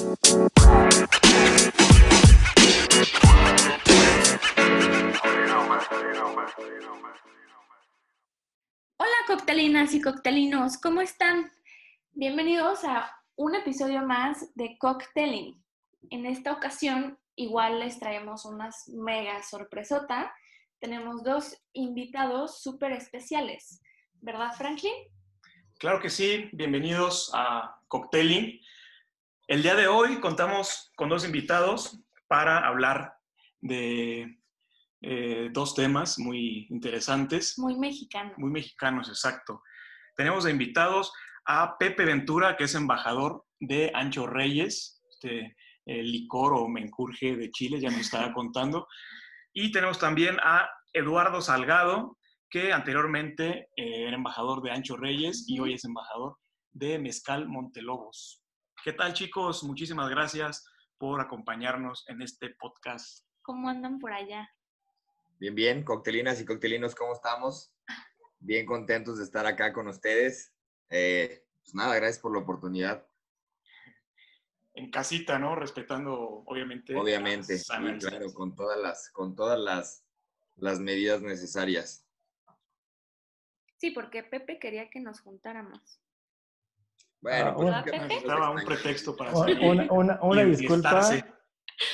Hola coctelinas y coctelinos, ¿cómo están? Bienvenidos a un episodio más de Cocteling. En esta ocasión igual les traemos unas mega sorpresota. Tenemos dos invitados súper especiales, ¿verdad Franklin? Claro que sí, bienvenidos a Cocteling. El día de hoy contamos con dos invitados para hablar de eh, dos temas muy interesantes. Muy mexicanos. Muy mexicanos, exacto. Tenemos de invitados a Pepe Ventura, que es embajador de Ancho Reyes, este licor o menjurje de Chile, ya nos estaba contando. Y tenemos también a Eduardo Salgado, que anteriormente eh, era embajador de Ancho Reyes y hoy es embajador de Mezcal Montelobos. ¿Qué tal chicos? Muchísimas gracias por acompañarnos en este podcast. ¿Cómo andan por allá? Bien, bien, coctelinas y coctelinos, ¿cómo estamos? Bien contentos de estar acá con ustedes. Eh, pues nada, gracias por la oportunidad. En casita, ¿no? Respetando, obviamente. Obviamente, claro, con todas las, con todas las, las medidas necesarias. Sí, porque Pepe quería que nos juntáramos. Bueno, ah, pues, necesitaba un pretexto para salir Una, una, disculpa.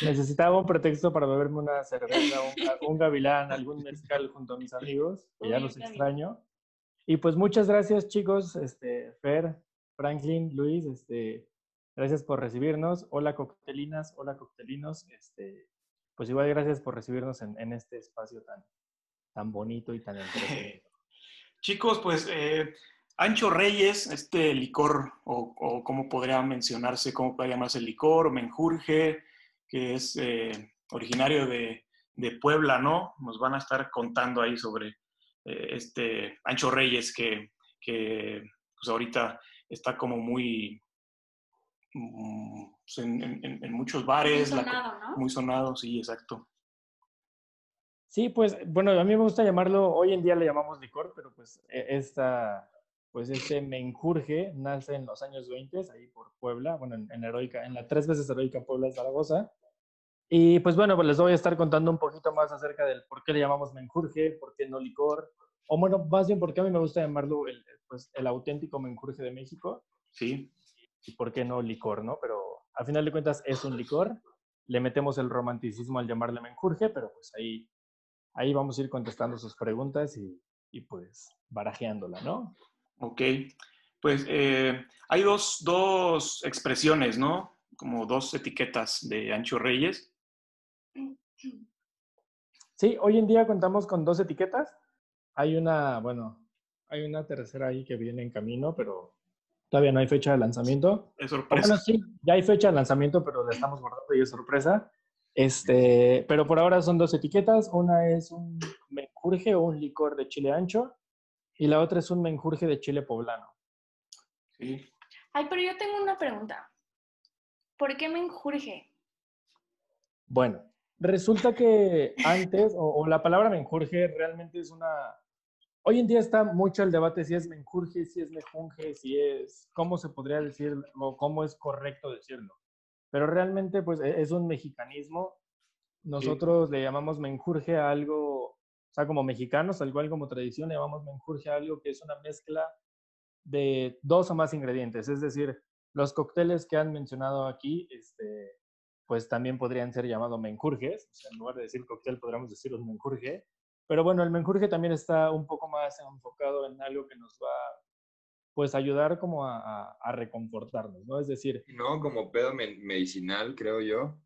Necesitaba un pretexto para beberme una cerveza, un, gavilán, algún mezcal junto a mis amigos, que ya los extraño. Y pues muchas gracias, chicos, este, Fer, Franklin, Luis, este, gracias por recibirnos. Hola, coctelinas, hola, coctelinos. Este, pues igual gracias por recibirnos en, en este espacio tan, tan bonito y tan entretenido. Chicos, pues eh, Ancho Reyes, este licor, o, o cómo podría mencionarse, cómo podría llamarse el licor, o menjurje, que es eh, originario de, de, Puebla, ¿no? Nos van a estar contando ahí sobre eh, este Ancho Reyes, que, que pues ahorita está como muy mm, pues en, en, muchos bares. Muy sonado, ¿no? Muy sonado, sí, exacto. Sí, pues bueno, a mí me gusta llamarlo, hoy en día le llamamos licor, pero pues e, esta pues este menjurje nace en los años 20, ahí por Puebla, bueno, en, Heroica, en la tres veces Heroica Puebla de Zaragoza. Y pues bueno, pues les voy a estar contando un poquito más acerca del por qué le llamamos menjurje, por qué no licor, o bueno, más bien por qué a mí me gusta llamarlo el, pues, el auténtico menjurje de México. Sí. Y por qué no licor, ¿no? Pero al final de cuentas es un licor. Le metemos el romanticismo al llamarle menjurje, pero pues ahí, ahí vamos a ir contestando sus preguntas y, y pues barajeándola, ¿no? Ok, pues eh, hay dos, dos, expresiones, ¿no? Como dos etiquetas de Ancho Reyes. Sí, hoy en día contamos con dos etiquetas. Hay una, bueno, hay una tercera ahí que viene en camino, pero todavía no hay fecha de lanzamiento. Es sorpresa. Bueno, sí, ya hay fecha de lanzamiento, pero la estamos guardando y es sorpresa. Este, pero por ahora son dos etiquetas. Una es un menjurje o un licor de chile ancho y la otra es un menjurje de chile poblano. Sí. Ay, pero yo tengo una pregunta. ¿Por qué menjurje? Bueno, resulta que antes, o, la palabra menjurje realmente es una... Hoy en día está mucho el debate si es menjurje, si es mejunje, si es... ¿Cómo se podría decir o cómo es correcto decirlo? Pero realmente, pues, e, es un mexicanismo. Nosotros le llamamos menjurje a algo o sea, como mexicanos, al igual como tradición, llamamos menjurje algo que es una mezcla de dos o más ingredientes. Es decir, los cócteles que han mencionado aquí, este, pues también podrían ser llamados menjurjes. O sea, en lugar de decir cóctel, podríamos decir un menjurje. Pero bueno, el menjurje también está un poco más enfocado en algo que nos va pues ayudar como a, a, reconfortarnos, ¿no? Es decir... No, como pedo medicinal, creo yo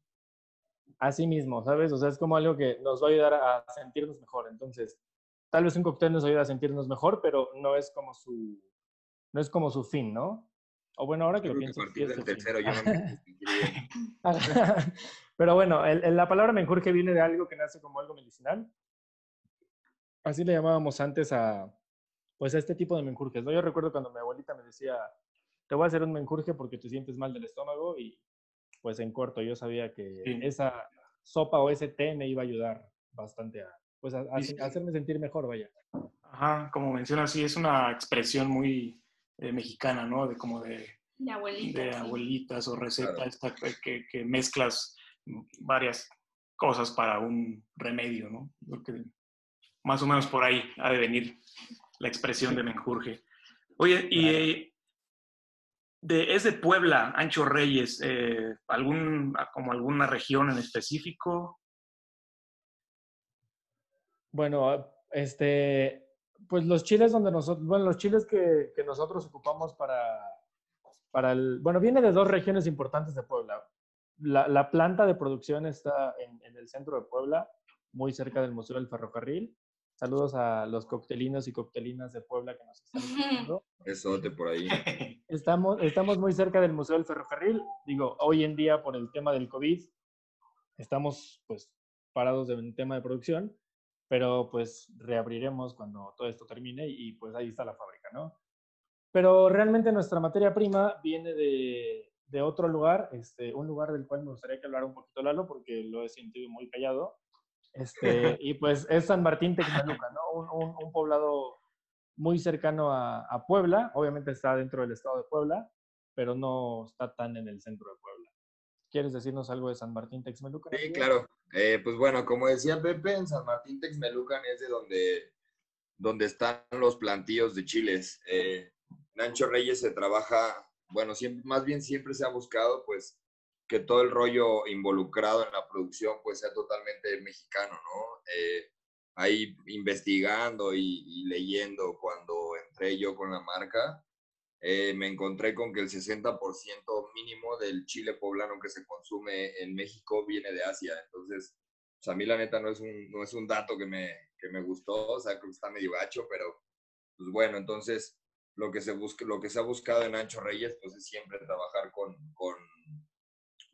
así mismo, ¿sabes? O sea, es como algo que nos va a ayudar a sentirnos mejor. Entonces, tal vez un cóctel nos ayuda a sentirnos mejor, pero no es como su, no es como su fin, ¿no? O bueno, ahora que lo pienso. tercero yo Pero bueno, la palabra menjurje viene de algo que nace como algo medicinal. Así le llamábamos antes a, pues a este tipo de menjurjes. ¿no? Yo recuerdo cuando mi abuelita me decía, te voy a hacer un menjurje porque te sientes mal del estómago y pues en corto yo sabía que esa sopa o ese té me iba a ayudar bastante a, pues a, hacerme sentir mejor, vaya. Ajá, como mencionas, sí, es una expresión muy eh, mexicana, ¿no? De como de De abuelitas. de sí. abuelitas o receta Claro. esta que, que mezclas varias cosas para un remedio, ¿no? Creo que más o menos por ahí ha de venir la expresión de menjurje. Oye, y eh, de, es de Puebla, Ancho Reyes, eh, algún, como alguna región en específico. Bueno, este, pues los chiles donde nosotros, bueno, los chiles que, nosotros ocupamos para, para el, bueno, viene de dos regiones importantes de Puebla. La, la planta de producción está en, el centro de Puebla, muy cerca del Museo del Ferrocarril. Saludos a los coctelinos y coctelinas de Puebla que nos están escuchando. Besote por ahí. Estamos, estamos muy cerca del Museo del Ferrocarril. Digo, hoy en día por el tema del COVID, estamos pues parados en tema de producción, pero pues reabriremos cuando todo esto termine y pues ahí está la fábrica, ¿no? Pero realmente nuestra materia prima viene de, de otro lugar, este, un lugar del cual me gustaría que hablara un poquito Lalo, porque lo he sentido muy callado. Este, y pues es San Martín Texmeluca, ¿no? Un, un, un poblado muy cercano a, a, Puebla, obviamente está dentro del estado de Puebla, pero no está tan en el centro de Puebla. ¿Quieres decirnos algo de San Martín Texmelucan? Sí, claro. Eh, pues bueno, como decía Pepe, en San Martín Texmelucan es de donde, donde están los plantíos de chiles. Eh, Nancho Reyes se trabaja, bueno, siempre, más bien siempre se ha buscado pues que todo el rollo involucrado en la producción pues sea totalmente mexicano, ¿no? Eh, ahí investigando y, y, leyendo cuando entré yo con la marca, eh, me encontré con que el 60% mínimo del chile poblano que se consume en México viene de Asia. Entonces, pues a mí la neta no es un, no es un dato que me, que me gustó, o sea, creo que está medio gacho, pero pues bueno, entonces lo que se, busca, lo que se ha buscado en Ancho Reyes pues es siempre trabajar con, con,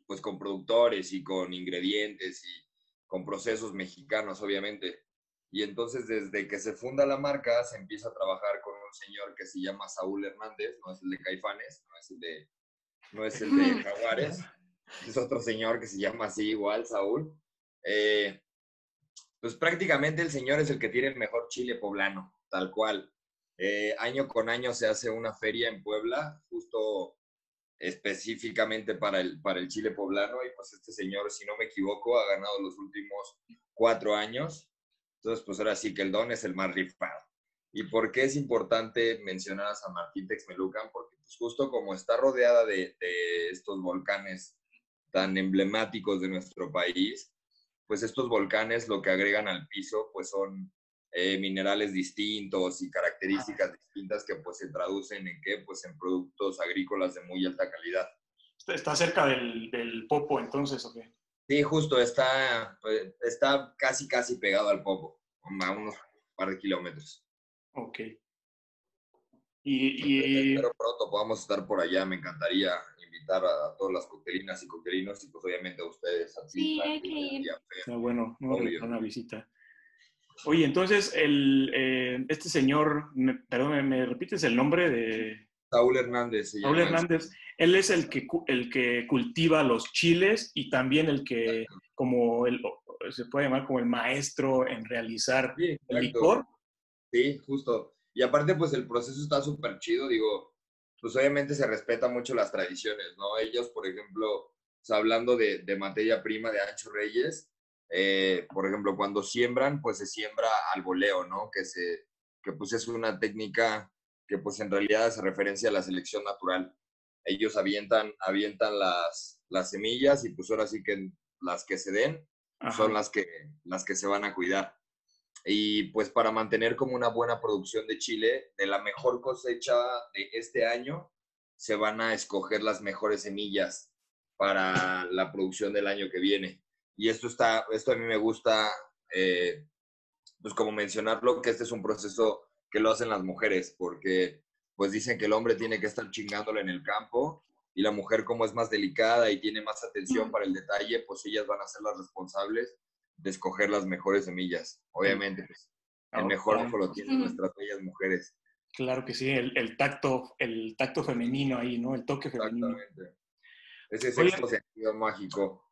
pues, con productores y con ingredientes y con procesos mexicanos, obviamente. Y entonces desde que se funda la marca se empieza a trabajar con un señor que se llama Saúl Hernández, no es el de Caifanes, no es el de, no es el de Jaguares, es otro señor que se llama así igual, Saúl. Eh, pues prácticamente el señor es el que tiene el mejor chile poblano, tal cual. Eh, año con año se hace una feria en Puebla, justo específicamente para el, para el chile poblano, y pues este señor, si no me equivoco, ha ganado los últimos cuatro años. Entonces, pues ahora sí que el don es el más rifado. ¿Y por qué es importante mencionar a San Martín Texmelucan? Porque pues justo como está rodeada de, de estos volcanes tan emblemáticos de nuestro país, pues estos volcanes lo que agregan al piso pues son eh, minerales distintos y características distintas que pues se traducen en qué? Pues en productos agrícolas de muy alta calidad. ¿Está cerca del, del Popo entonces o qué? Sí, justo, está, pues, está casi, casi pegado al Popo, a unos par de kilómetros. Ok. Y, y... Pero pronto podamos estar por allá, me encantaría invitar a, a todas las coctelinas y coctelinos y pues obviamente a ustedes. A sí, hay que ir. Está bueno, no una visita. Oye, entonces, el, eh, este señor, me, perdón, ¿me, ¿me, repites el nombre de...? Saúl Hernández. Se Saúl Hernández. Él es el que, el que cultiva los chiles y también el que, como el, se puede llamar como el maestro en realizar sí, el licor. Sí, justo. Y aparte, pues el proceso está súper chido, digo, pues obviamente se respeta mucho las tradiciones, ¿no? Ellos, por ejemplo, hablando de, de materia prima de Ancho Reyes, eh, por ejemplo, cuando siembran, pues se siembra al voleo, ¿no? Que, se, que pues es una técnica que pues en realidad hace referencia a la selección natural. Ellos avientan, avientan las, las semillas y pues ahora sí que las que se den Ajá. son las que, las que se van a cuidar. Y pues para mantener como una buena producción de chile, de la mejor cosecha de este año, se van a escoger las mejores semillas para la producción del año que viene y esto está, esto a mí me gusta, eh, pues como mencionarlo, que este es un proceso que lo hacen las mujeres, porque pues dicen que el hombre tiene que estar chingándole en el campo y la mujer como es más delicada y tiene más atención para el detalle, pues ellas van a ser las responsables de escoger las mejores semillas. Obviamente, pues, el mejor ojo lo tienen nuestras bellas mujeres. Claro que sí, el, el, tacto, el tacto femenino ahí, ¿no? El toque femenino. Exactamente. Ese es el sentido mágico.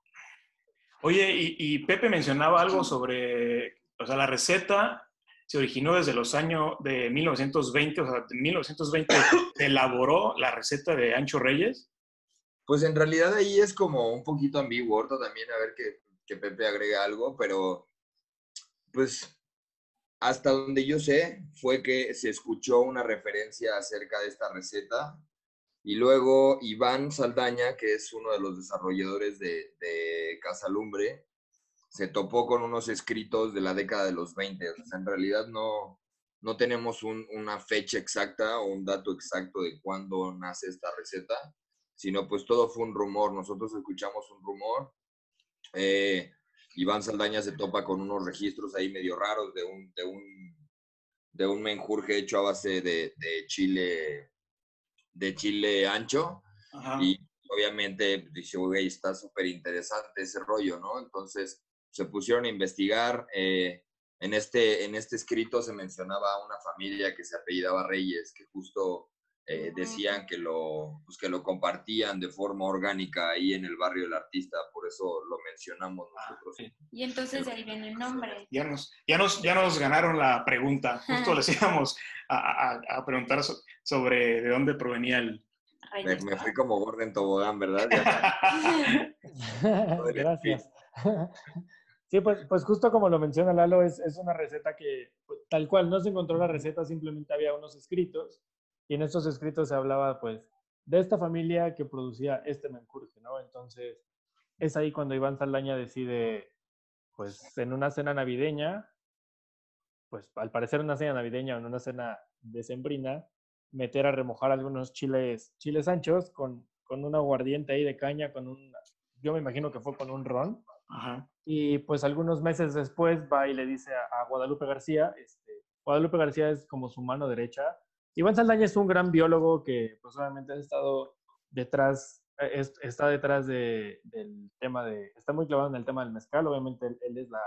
Oye, y, Pepe mencionaba algo sobre, o sea, la receta se originó desde los años de 1920, o sea, en 1920 se elaboró la receta de Ancho Reyes. Pues en realidad ahí es como un poquito ambiguo, también a ver que, que Pepe agrega algo, pero pues hasta donde yo sé fue que se escuchó una referencia acerca de esta receta y luego Iván Saldaña, que es uno de los desarrolladores de, Casalumbre, se topó con unos escritos de la década de los 20. O sea, en realidad no, no tenemos una fecha exacta o un dato exacto de cuándo nace esta receta, sino pues todo fue un rumor. Nosotros escuchamos un rumor. Eh, Iván Saldaña se topa con unos registros ahí medio raros de un, de un, de un menjurje hecho a base de chile de chile ancho. Y obviamente dice, güey, está súper interesante ese rollo, ¿no? Entonces se pusieron a investigar. Eh, en, este, en este escrito se mencionaba una familia que se apellidaba Reyes, que justo eh, decían que lo, pues, que lo compartían de forma orgánica ahí en el barrio del artista, por eso lo mencionamos ah, nosotros. Y entonces ahí viene el nombre. Ya nos, ya nos, ya nos ganaron la pregunta. Justo les íbamos a, a, preguntar sobre de dónde provenía el... Me, me, fui como Gordon Tobogán, ¿verdad? Gracias. Sí, pues, pues justo como lo menciona Lalo, es, es una receta que pues, tal cual no se encontró la receta, simplemente había unos escritos y en estos escritos se hablaba pues de esta familia que producía este menjurje, ¿no? Entonces es ahí cuando Iván Saldaña decide pues en una cena navideña, pues al parecer una cena navideña o en una cena decembrina, meter a remojar algunos chiles, chiles anchos con, con un aguardiente ahí de caña, con un, yo me imagino que fue con un ron, y pues algunos meses después va y le dice a, Guadalupe García, este, Guadalupe García es como su mano derecha. Iván Saldaña es un gran biólogo que pues obviamente ha estado detrás, eh, está detrás de, del tema de, está muy clavado en el tema del mezcal, obviamente él, es la,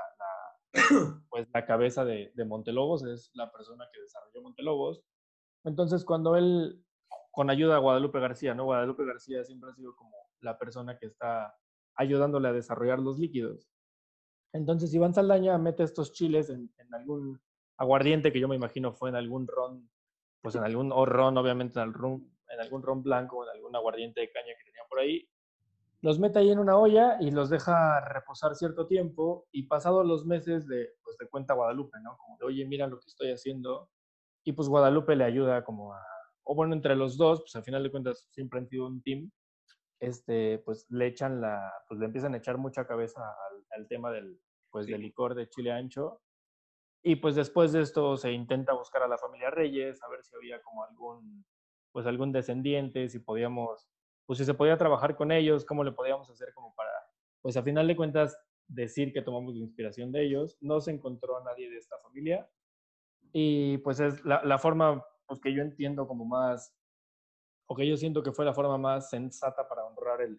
pues la cabeza de, de, Montelobos, es la persona que desarrolló Montelobos. Entonces cuando él, con ayuda de Guadalupe García, ¿no? Guadalupe García siempre ha sido como la persona que está ayudándole a desarrollar los líquidos. Entonces Iván Saldaña mete estos chiles en, algún aguardiente que yo me imagino fue en algún ron, pues en algún o ron, obviamente en, en algún ron blanco, en algún aguardiente de caña que tenían por ahí. Los mete ahí en una olla y los deja reposar cierto tiempo y pasados los meses de, pues de cuenta Guadalupe, ¿no? Como de, oye, mira lo que estoy haciendo. Y pues Guadalupe le ayuda como a, o bueno, entre los dos, pues al final de cuentas siempre han sido un team, este, pues le echan la, pues le empiezan a echar mucha cabeza al, tema del, pues del licor de chile ancho. Y pues después de esto se intenta buscar a la familia Reyes, a ver si había como algún, pues algún descendiente, si podíamos, pues si se podía trabajar con ellos, cómo le podíamos hacer como para, pues a final de cuentas decir que tomamos la inspiración de ellos. No se encontró a nadie de esta familia. Y pues es la, la forma pues, que yo entiendo como más o que yo siento que fue la forma más sensata para honrar el,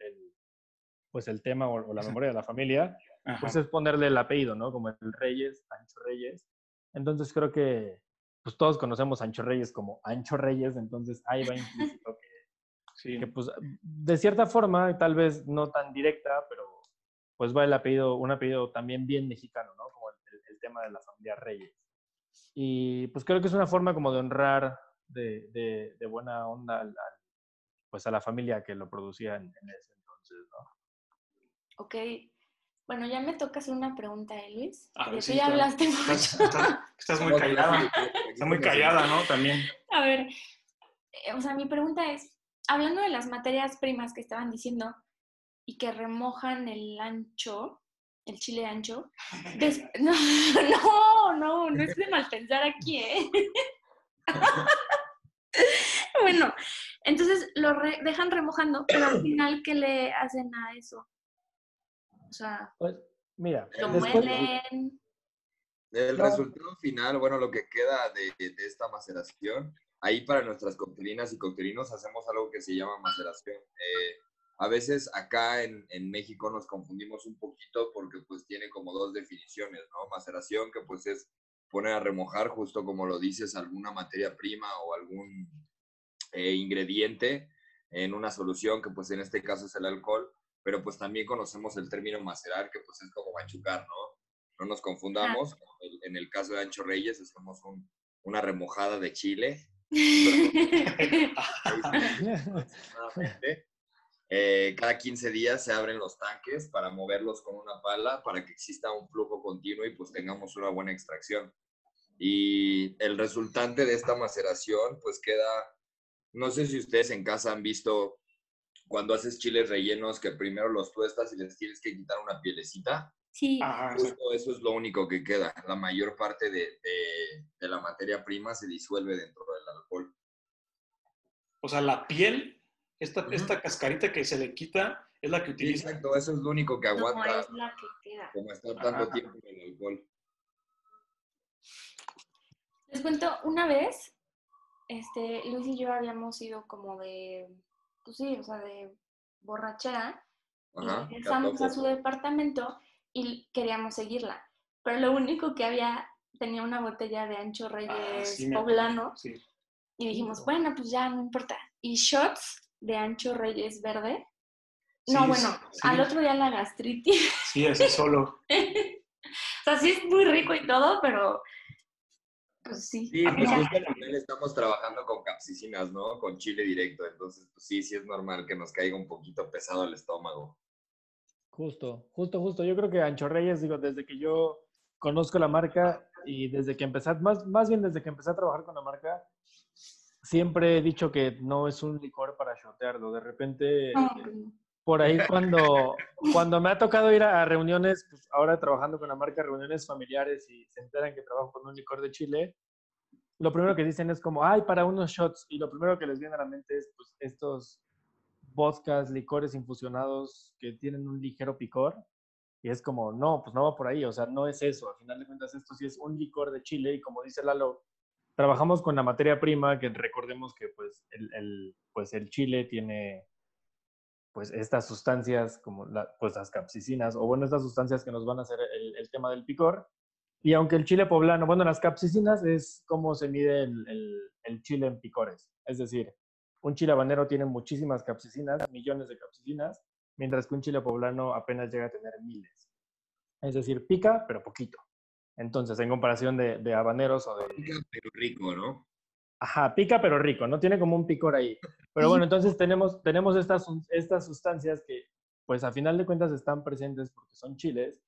pues el tema o, la memoria de la familia, pues es ponerle el apellido, ¿no? Como el Reyes, Ancho Reyes. Entonces creo que pues todos conocemos a Ancho Reyes como Ancho Reyes, entonces ahí va implícito que, que pues de cierta forma, tal vez no tan directa, pero pues va el apellido, un apellido también bien mexicano, ¿no? Como el, tema de la familia Reyes. Y pues creo que es una forma como de honrar de, de, buena onda al, pues a la familia que lo producía en, ese entonces, ¿no? Ok. Bueno, ya me toca hacer una pregunta, ¿eh, Luis? Porque tú ya hablaste mucho. Estás, muy callada. Estás muy callada, ¿no? También. A ver, eh, o sea, mi pregunta es, hablando de las materias primas que estaban diciendo y que remojan el ancho, el chile ancho, no, no, no, no es de mal pensar aquí, ¿eh? bueno, entonces lo dejan remojando, pero al final, ¿qué le hacen a eso? O sea, pues, mira, lo muelen. El resultado final, bueno, lo que queda de, esta maceración, ahí para nuestras coctelinas y coctelinos hacemos algo que se llama maceración. Eh, a veces acá en, en, México nos confundimos un poquito porque pues tiene como dos definiciones, ¿no? Maceración, que pues es poner a remojar, justo como lo dices, alguna materia prima o algún eh, ingrediente en una solución, que pues en este caso es el alcohol, pero pues también conocemos el término macerar, que pues es como machucar, ¿no? no nos confundamos. En el caso de Ancho Reyes, hacemos una remojada de chile. Eh, cada 15 días se abren los tanques para moverlos con una pala para que exista un flujo continuo y pues tengamos una buena extracción. Y el resultante de esta maceración pues queda, no sé si ustedes en casa han visto cuando haces chiles rellenos que primero los tuestas y les tienes que quitar una pielecita. Sí. eso es lo único que queda. La mayor parte de, de, la materia prima se disuelve dentro del alcohol. O sea, la piel, esta, esta cascarita que se le quita, es la que utiliza. exacto, eso es lo único que aguanta. No, es la que queda. Como está tanto tiempo en el alcohol. Les cuento, una vez, este, Luis y yo habíamos ido como de, pues sí, o sea, de borrachera. Ajá, y regresamos a su departamento y queríamos seguirla. Pero lo único que había, tenía una botella de ancho ah, reyes poblano. Y dijimos, bueno, pues ya no importa. ¿Y shots de ancho reyes verde? no, bueno, al otro día la gastritis. Sí, así solo. o sea, sí es muy rico y todo, pero pues sí. Sí, pues justo estamos trabajando con capsicinas, ¿no? Con chile directo. Entonces, pues sí, sí es normal que nos caiga un poquito pesado el estómago. Justo, justo, justo. Yo creo que Ancho Reyes, digo, desde que yo conozco la marca y desde que empecé, más, más bien desde que empecé a trabajar con la marca, siempre he dicho que no es un licor para shotearlo. De repente, por ahí cuando, cuando me ha tocado ir a reuniones, pues ahora trabajando con la marca, reuniones familiares y se enteran que trabajo con un licor de Chile, lo primero que dicen es como, ay, para unos shots. Y lo primero que les viene a la mente es, pues, estos vodkas, licores infusionados que tienen un ligero picor. Y es como, no, pues no va por ahí, o sea, no es eso. Al final de cuentas, esto sí es un licor de Chile y como dice Lalo, trabajamos con la materia prima, que recordemos que pues el, pues el chile tiene pues estas sustancias como la, pues las capsicinas, o bueno, estas sustancias que nos van a hacer el, tema del picor. Y aunque el chile poblano, bueno, las capsicinas es como se mide el, el chile en picores. Es decir, un chile habanero tiene muchísimas capsicinas, millones de capsicinas, mientras que un chile poblano apenas llega a tener miles. Es decir, pica, pero poquito. Entonces, en comparación de, habaneros o de... Pica, pero rico, ¿no? Ajá, pica, pero rico, ¿no? Tiene como un picor ahí. Pero bueno, entonces tenemos, tenemos estas, estas sustancias que, pues a final de cuentas, están presentes porque son chiles.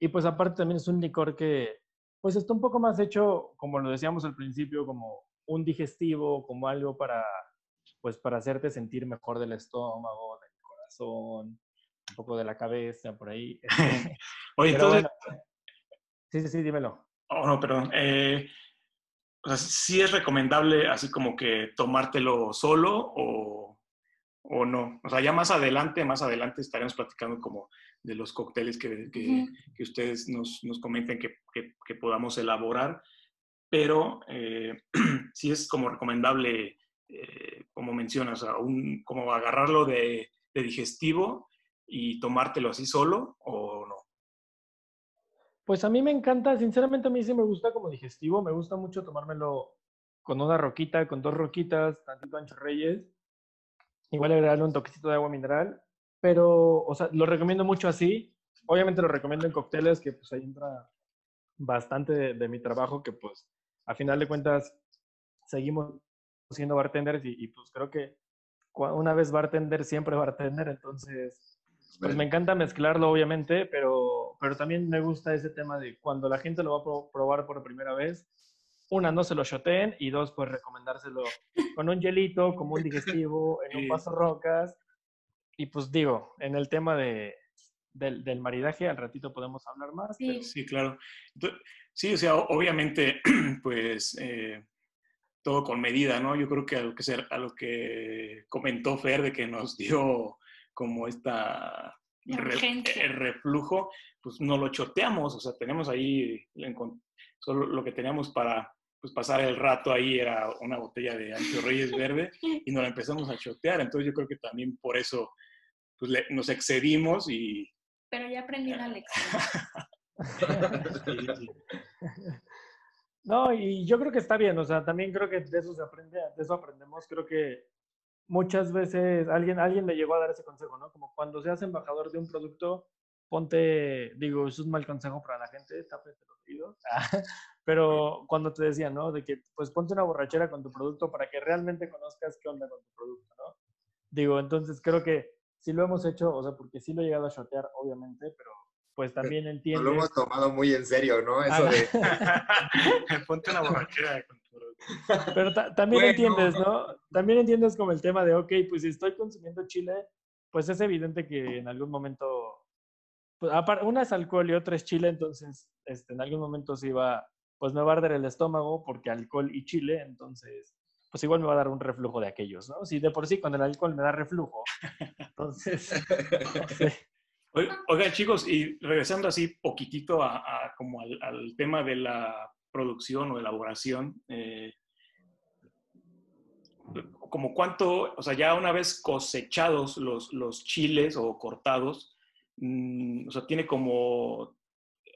Y pues aparte también es un licor que, pues está un poco más hecho, como lo decíamos al principio, como un digestivo, como algo para pues para hacerte sentir mejor del estómago, del corazón, un poco de la cabeza, por ahí. Oye, entonces... sí, sí, sí, dímelo. Oh, no, perdón. Eh, o sea, ¿sí es recomendable así como que tomártelo solo o, o, no? O sea, ya más adelante, más adelante estaremos platicando como de los cócteles que, que, que ustedes nos, nos comenten que, que, podamos elaborar, pero eh, sí es como recomendable eh, como mencionas, un, como agarrarlo de, digestivo y tomártelo así solo o no? Pues a mí me encanta, sinceramente a mí sí me gusta como digestivo, me gusta mucho tomármelo con una roquita, con dos roquitas, tantito ancho reyes, igual agregarle un toquecito de agua mineral, pero, o sea, lo recomiendo mucho así, obviamente lo recomiendo en cócteles, que pues ahí entra bastante de, mi trabajo, que pues a final de cuentas seguimos siendo bartenders y, pues creo que una vez bartender, siempre bartender, entonces pues me encanta mezclarlo obviamente, pero, pero también me gusta ese tema de cuando la gente lo va a probar por primera vez, una, no se lo shoteen y dos, pues recomendárselo con un hielito, como un digestivo, en un paso rocas. Y pues digo, en el tema de, del, del, maridaje, al ratito podemos hablar más. Sí, sí claro. Sí, o sea, obviamente, pues eh, todo con medida, ¿no? Yo creo que a lo que, a lo que comentó Fer de que nos dio como esta el reflujo, pues no lo choteamos, o sea, tenemos ahí, solo lo que teníamos para pues, pasar el rato ahí era una botella de Ancho Reyes Verde y nos la empezamos a chotear, entonces yo creo que también por eso pues, nos excedimos y... Pero ya aprendí la lección. No, y yo creo que está bien, o sea, también creo que de eso se aprende, de eso aprendemos, creo que muchas veces alguien, alguien me llegó a dar ese consejo, ¿no? Como cuando seas embajador de un producto, ponte, digo, eso es un mal consejo para la gente, tápete los oídos, pero cuando te decía, ¿no? De que, pues ponte una borrachera con tu producto para que realmente conozcas qué onda con tu producto, ¿no? Digo, entonces creo que sí lo hemos hecho, o sea, porque sí lo he llegado a shotear, obviamente, pero pues también entiendes. lo hemos tomado muy en serio, ¿no? Eso de... Ponte una borrachera con tu Pero también entiendes, ¿no? También entiendes como el tema de, ok, pues si estoy consumiendo chile, pues es evidente que en algún momento, pues, una es alcohol y otra es chile, entonces este, en algún momento sí va, pues me va a arder el estómago porque alcohol y chile, entonces pues igual me va a dar un reflujo de aquellos, ¿no? Si de por sí con el alcohol me da reflujo, entonces... Oigan, chicos, y regresando así poquitito a, como al, tema de la producción o elaboración, eh, como cuánto, o sea, ya una vez cosechados los, los chiles o cortados, mm, o sea, tiene como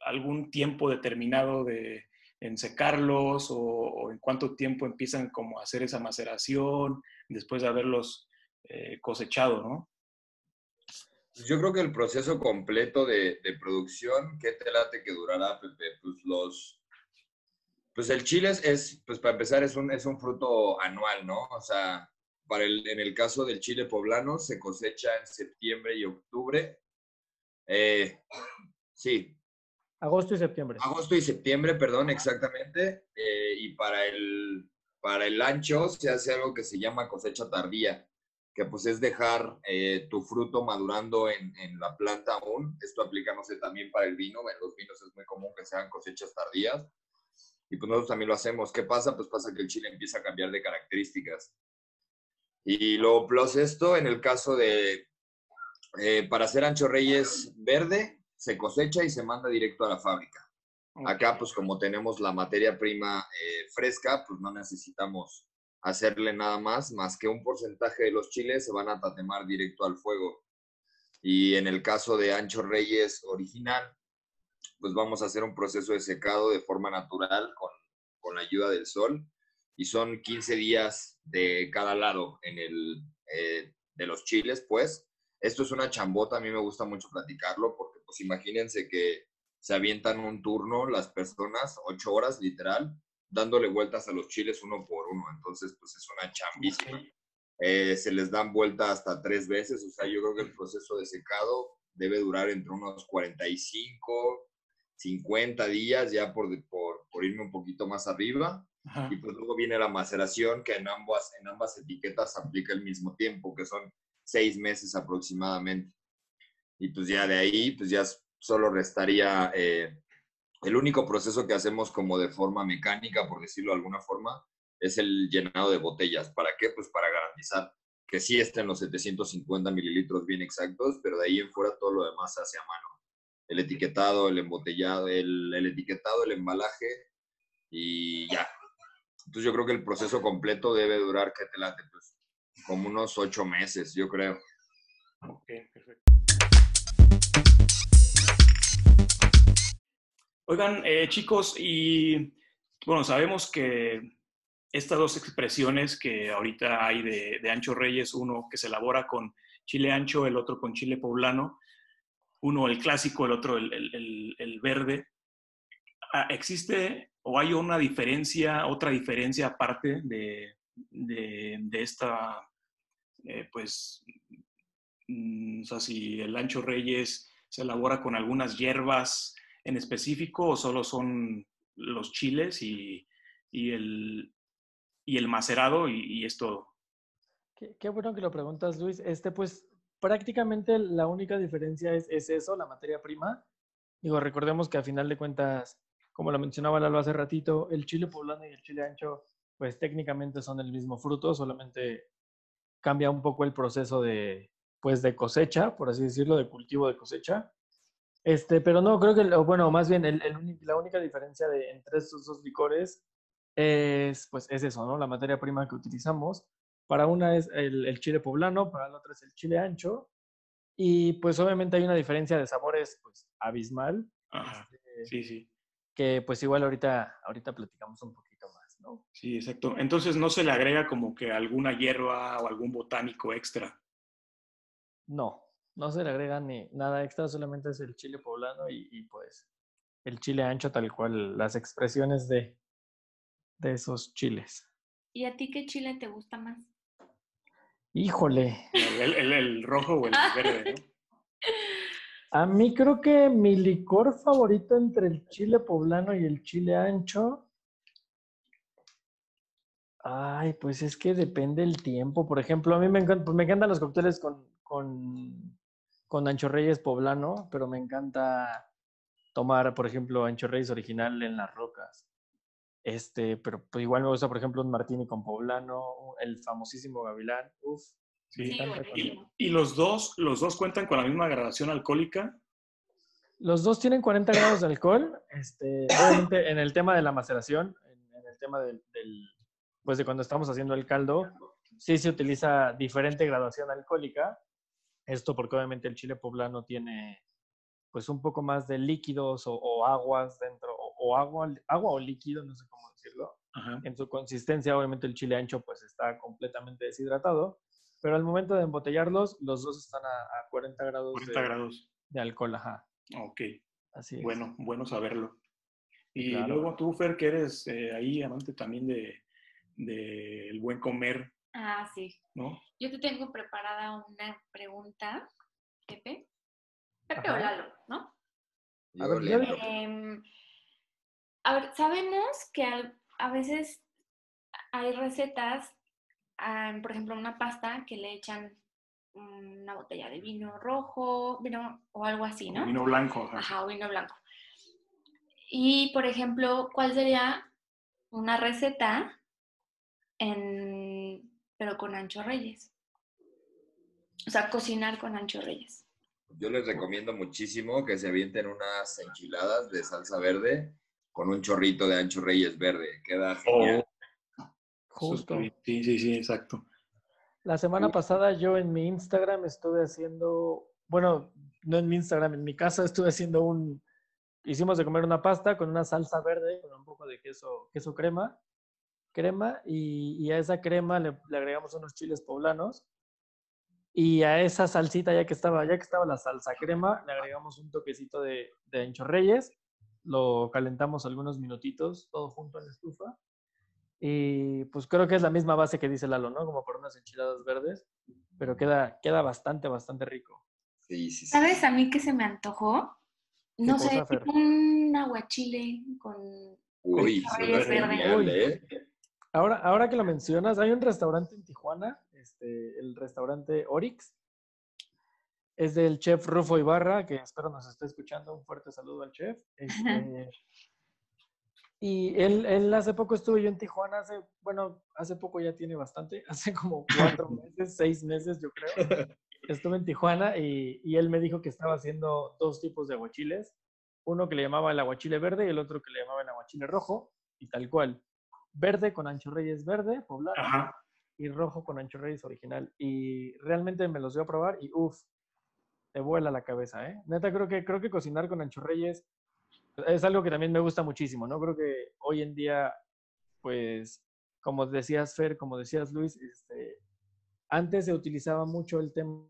algún tiempo determinado de en secarlos o, en cuánto tiempo empiezan como a hacer esa maceración después de haberlos eh, cosechado, ¿no? Pues yo creo que el proceso completo de, de producción, ¿qué te late que durará, Pepe? Pues los, pues el chile es, pues para empezar, es un, es un fruto anual, ¿no? O sea, para el, en el caso del chile poblano, se cosecha en septiembre y octubre. Eh, sí. Agosto y septiembre. Agosto y septiembre, perdón, exactamente. Eh, y para el, para el ancho se hace algo que se llama cosecha tardía, que pues es dejar eh, tu fruto madurando en, en, la planta aún. Esto aplica, no sé, también para el vino. En los vinos es muy común que sean cosechas tardías y pues nosotros también lo hacemos. ¿Qué pasa? Pues pasa que el chile empieza a cambiar de características. Y luego plus esto, en el caso de, eh, para hacer ancho reyes verde, se cosecha y se manda directo a la fábrica. Acá, pues como tenemos la materia prima eh, fresca, pues no necesitamos hacerle nada más, más que un porcentaje de los chiles se van a tatemar directo al fuego. Y en el caso de Ancho Reyes original, pues vamos a hacer un proceso de secado de forma natural con, con la ayuda del sol y son 15 días de cada lado en el, eh, de los chiles, pues. Esto es una chambota, a mí me gusta mucho platicarlo porque pues imagínense que se avientan un turno las personas, ocho horas literal, dándole vueltas a los chiles uno por uno. Entonces, pues es una chambísima. Eh, se les dan vuelta hasta tres veces, o sea, yo creo que el proceso de secado debe durar entre unos 45 50 días ya por, por, por irme un poquito más arriba. Y pues luego viene la maceración que en ambas, en ambas etiquetas aplica el mismo tiempo, que son seis meses aproximadamente. Y pues ya de ahí, pues ya solo restaría eh, el único proceso que hacemos como de forma mecánica, por decirlo de alguna forma, es el llenado de botellas. ¿Para qué? Pues para garantizar que sí estén los 750 mililitros bien exactos, pero de ahí en fuera todo lo demás se hace a mano el etiquetado, el embotellado, el, etiquetado, el embalaje y ya. Entonces yo creo que el proceso completo debe durar, ¿qué te late? Pues como unos ocho meses, yo creo. Ok, perfecto. Oigan, eh, chicos, y bueno, sabemos que estas dos expresiones que ahorita hay de, ancho reyes, uno que se elabora con chile ancho, el otro con chile poblano, uno el clásico, el otro el, verde. Ah, ¿Existe o hay una diferencia, otra diferencia aparte de, esta, eh, pues, mm, o sea, si el ancho reyes se elabora con algunas hierbas en específico o solo son los chiles y, el, y el macerado y, y es todo? Qué, qué, bueno que lo preguntas, Luis. Este, pues, prácticamente la única diferencia es, eso, la materia prima. Digo, recordemos que a final de cuentas, como lo mencionaba Lalo hace ratito, el chile poblano y el chile ancho, pues técnicamente son el mismo fruto, solamente cambia un poco el proceso de, pues, de cosecha, por así decirlo, de cultivo de cosecha. Este, pero no, creo que, bueno, más bien la única diferencia entre estos dos licores es, pues, es eso, ¿no? La materia prima que utilizamos. Para una es el, chile poblano, para la otra es el chile ancho. Y pues obviamente hay una diferencia de sabores pues abismal. Este, sí, sí. Que pues igual ahorita, ahorita platicamos un poquito más, ¿no? Sí, exacto. Entonces no se le agrega como que alguna hierba o algún botánico extra. No. No se le agrega ni nada extra, solamente es el chile poblano y, y pues el chile ancho tal cual, las expresiones de, de esos chiles. ¿Y a ti qué chile te gusta más? Híjole, El, el- el rojo o el verde, ¿no? a mí creo que mi licor favorito entre el chile poblano y el chile ancho. Ay, pues es que depende el tiempo. Por ejemplo, a mí me encantan, pues me encantan los cócteles con, con, con ancho reyes poblano, pero me encanta tomar, por ejemplo, ancho reyes original en las rocas. Este, pero pues igual me gusta, por ejemplo, un martini con poblano, el famosísimo gavilán. Uf, Sí. Y, y los dos, los dos cuentan con la misma gradación alcohólica. Los dos tienen 40 grados de alcohol. Este, obviamente, en el tema de la maceración, en, en el tema del, del- pues de cuando estamos haciendo el caldo, sí se utiliza diferente graduación alcohólica. Esto porque obviamente el chile poblano tiene pues un poco más de líquidos o, o aguas dentro, o, agua, agua o líquido, no sé cómo decirlo. Ajá. En su consistencia, obviamente el chile ancho pues está completamente deshidratado, pero al momento de embotellarlos, los dos están a, a 40 grados 40 de, grados. de alcohol, ajá. Ok, Así es. bueno, bueno saberlo. Y Claro. luego tú, Fer, que eres eh, ahí amante también de del buen comer, Ah, sí. ¿no? Yo te tengo preparada una pregunta, Pepe. Pepe Ajá. o Lalo, ¿no? A ver. Em, a ver, sabemos que al- a veces hay recetas, ah, por ejemplo, una pasta que le echan una botella de vino rojo, vino o algo así, ¿no? Vino blanco. ajá. Ajá, o vino blanco. Y, por ejemplo, ¿cuál sería una receta en, pero con ancho reyes? O sea, cocinar con ancho reyes. Yo les recomiendo muchísimo que se avienten unas enchiladas de salsa verde con un chorrito de ancho reyes verde. Queda genial. Justo. Sí, sí, sí, exacto. La semana pasada yo en mi Instagram estuve haciendo, bueno, no en mi Instagram, en mi casa estuve haciendo un, hicimos de comer una pasta con una salsa verde, con un poco de queso, queso crema, crema, y, y a esa crema le, le agregamos unos chiles poblanos, y a esa salsita ya que estaba, ya que estaba la salsa crema, le agregamos un toquecito de, de ancho reyes, lo calentamos algunos minutitos, todo junto en la estufa, y pues creo que es la misma base que dice Lalo, ¿no? Como por unas enchiladas verdes, pero queda, queda bastante, bastante rico. Sí, sí, sí. ¿Sabes a mí qué se me antojó? No sé, un aguachile con... Uy, Con genial. ¿eh? Ahora, ahora que lo mencionas, hay un restaurante en Tijuana, este, el restaurante Orix. Es del chef Rufo Ibarra, que espero nos esté escuchando. Un fuerte saludo al chef. Este, y él, él hace poco estuve yo en Tijuana, hace, bueno, hace poco ya tiene bastante, hace como cuatro meses, seis meses yo creo. Estuve en Tijuana y, y él me dijo que estaba haciendo dos tipos de aguachiles. Uno que le llamaba el aguachile verde y el otro que le llamaba el aguachile rojo. Y tal cual. Verde con ancho reyes verde, poblano Ajá. y rojo con ancho reyes original. Y realmente me los dio a probar y uff, te vuela la cabeza, ¿eh? Neta, creo que, creo que cocinar con ancho reyes es algo que también me gusta muchísimo, ¿no? Creo que hoy en día, pues, como decías Fer, como decías Luis, este, antes se utilizaba mucho el tema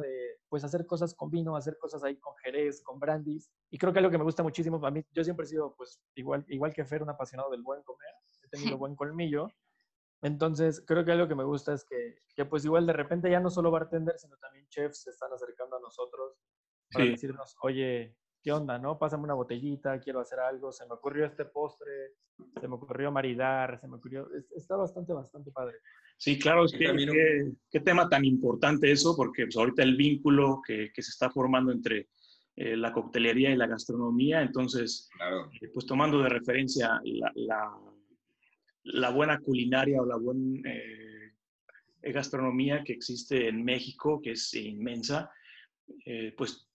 de pues hacer cosas con vino, hacer cosas ahí con jerez, con brandis. Y creo que algo que me gusta muchísimo, a mí, yo siempre he sido, pues, igual, igual que Fer, un apasionado del buen comer. He tenido buen colmillo. Entonces, creo que algo que me gusta es que, que, pues, igual de repente ya no solo bartenders, sino también chefs se están acercando a nosotros para Sí. decirnos, oye, ¿qué onda, no? Pásame una botellita, quiero hacer algo, se me ocurrió este postre, se me ocurrió maridar, se me ocurrió... es- Está bastante, bastante padre. Sí, claro, es que, también qué, qué tema tan importante eso, porque pues, ahorita el vínculo que, que se está formando entre eh, la coctelería y la gastronomía, entonces, Claro. eh, pues tomando de referencia la, la- la buena culinaria o la buena eh, gastronomía que existe en México, que es inmensa, eh, pues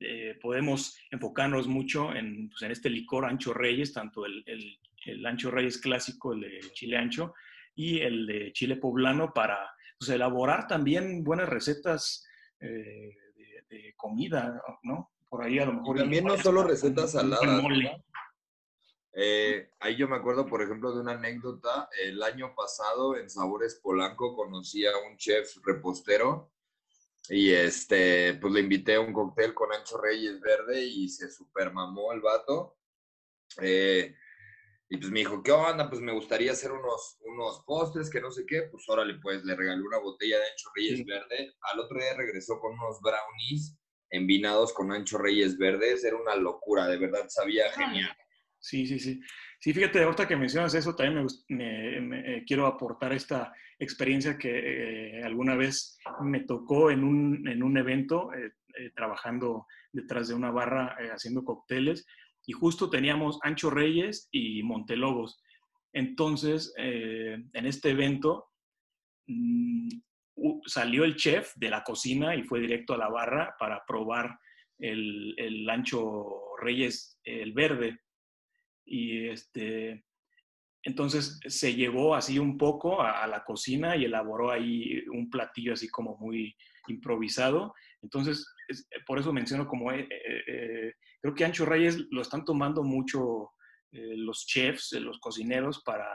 eh, podemos enfocarnos mucho en, pues, en este licor Ancho Reyes, tanto el, el- el Ancho Reyes clásico, el de chile ancho, y el de chile poblano para pues, elaborar también buenas recetas eh, de, de comida, ¿no? Por ahí a lo mejor... Y también no solo recetas saladas, mole. ¿no? Eh, ahí yo me acuerdo, por ejemplo, de una anécdota. El año pasado en Sabores Polanco conocí a un chef repostero y este, pues le invité a un cóctel con Ancho Reyes Verde y se super mamó el vato. Eh, y pues me dijo, ¿qué onda? Pues me gustaría hacer unos, unos postres, que no sé qué. Pues órale, pues le regalé una botella de Ancho Reyes Verde. Al otro día regresó con unos brownies envinados con Ancho Reyes Verdes. Era una locura, de verdad, sabía genial. Sí, sí, sí. Sí, fíjate, ahorita que mencionas eso, también me, eh, quiero aportar esta experiencia que eh, alguna vez me tocó en un, en un evento, eh, trabajando detrás de una barra haciendo cócteles y justo teníamos Ancho Reyes y Montelobos. Entonces, en este evento mm, salió el chef de la cocina y fue directo a la barra para probar el, Ancho Reyes, el verde. Y este, entonces se llevó así un poco a, la cocina y elaboró ahí un platillo así como muy improvisado. Entonces, por eso menciono como eh, eh, creo que Ancho Reyes lo están tomando mucho eh, los chefs, eh, los cocineros para,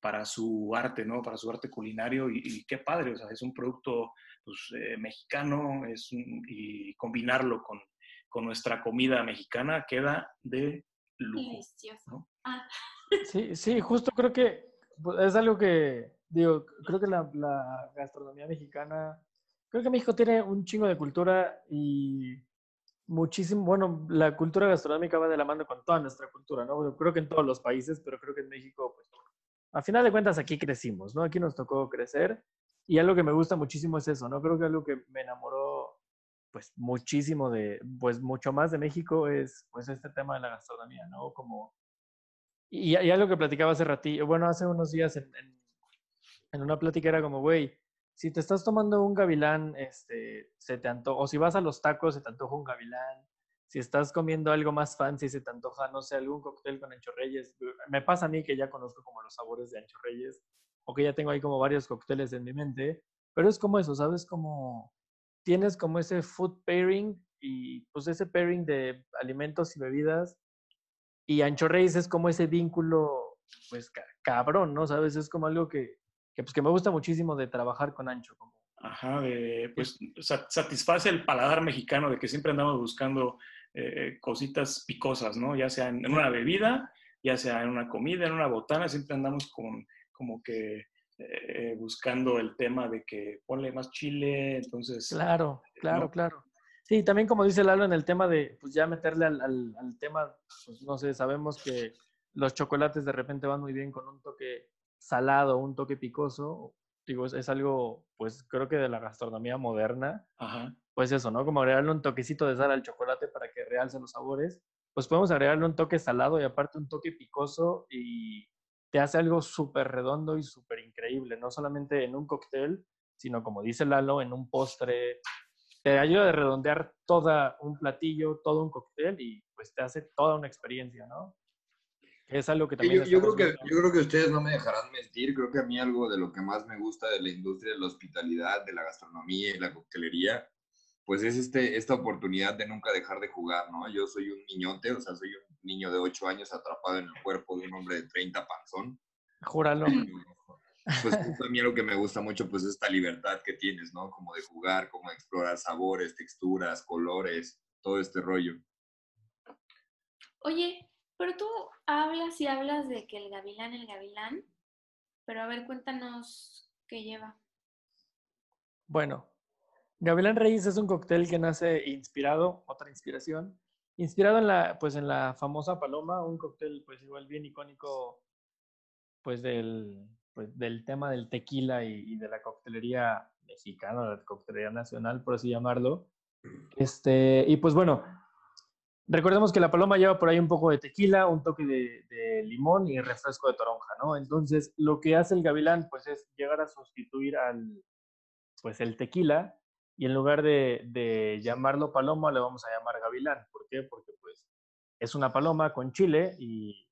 para su arte, ¿no? Para su arte culinario y, qué padre, es un producto pues, eh, mexicano es y combinarlo con, con, nuestra comida mexicana queda de lujo. ¿no? Ah. Sí, sí, justo creo que pues, es algo que, digo, creo que la, la gastronomía mexicana, creo que México tiene un chingo de cultura y muchísimo, bueno, la cultura gastronómica va de la mano con toda nuestra cultura, ¿no? Creo que en todos los países, pero creo que en México, pues, a final de cuentas aquí crecimos, ¿no? Aquí nos tocó crecer y algo que me gusta muchísimo es eso, ¿no? Creo que algo que me enamoró, pues, muchísimo de, pues, mucho más de México es, pues, este tema de la gastronomía, ¿no? Como, y, y algo que platicaba hace ratito, bueno, hace unos días en, en, en una plática era como, güey, si te estás tomando un gavilán, este, se te antoja, o si vas a los tacos, se te antoja un gavilán. Si estás comiendo algo más fancy, se te antoja, no sé, algún cóctel con Ancho Reyes. Me pasa a mí que ya conozco como los sabores de Ancho Reyes, o que ya tengo ahí como varios cócteles en mi mente, pero es como eso, ¿sabes? Como tienes como ese food pairing y pues ese pairing de alimentos y bebidas, y Ancho Reyes es como ese vínculo, pues cabrón, ¿no? ¿Sabes? Es como algo que, que, pues, que me gusta muchísimo de trabajar con Ancho. Como, Ajá, pues satisface el paladar mexicano de que siempre andamos buscando eh, cositas picosas, ¿no? Ya sea en, una bebida, ya sea en una comida, en una botana, siempre andamos con, como que eh, buscando el tema de que ponle más chile, entonces... Claro, claro, claro. Sí, también como dice Lalo en el tema de, pues ya meterle al, al, al tema, pues no sé, sabemos que los chocolates de repente van muy bien con un toque salado, un toque picoso, digo, es, algo, pues creo que de la gastronomía moderna, pues eso, ¿no? Como agregarle un toquecito de sal al chocolate para que realce los sabores, pues podemos agregarle un toque salado y aparte un toque picoso y te hace algo súper redondo y súper increíble, no solamente en un cóctel, sino como dice Lalo, en un postre. Te ayuda a redondear todo un platillo, todo un cóctel y pues te hace toda una experiencia, ¿no? Es algo que también... Yo, creo que, yo creo que ustedes no me dejarán mentir, creo que a mí algo de lo que más me gusta de la industria de la hospitalidad, de la gastronomía y la coctelería, pues es este, esta oportunidad de nunca dejar de jugar, ¿no? Yo soy un niñote, o sea, soy un niño de 8 años atrapado en el cuerpo de un hombre de 30 panzón. Júralo. Pues a mí lo que me gusta mucho, pues esta libertad que tienes, ¿no? Como de jugar, como de explorar sabores, texturas, colores, todo este rollo. Oye, pero tú hablas y hablas de que el gavilán, el gavilán, pero a ver, cuéntanos qué lleva. Bueno, Gavilán Reyes es un cóctel que nace inspirado, otra inspiración, inspirado en la, pues en la famosa Paloma, un cóctel pues igual bien icónico pues del, pues, del tema del tequila y, de la coctelería mexicana, la coctelería nacional, por así llamarlo. Este, y pues bueno, Recordemos que la paloma lleva por ahí un poco de tequila, un toque de, limón y refresco de toronja, ¿no? Entonces, lo que hace el gavilán, pues, es llegar a sustituir al, pues, el tequila y en lugar de, de llamarlo paloma, le vamos a llamar gavilán. ¿Por qué? Porque, pues, es una paloma con chile y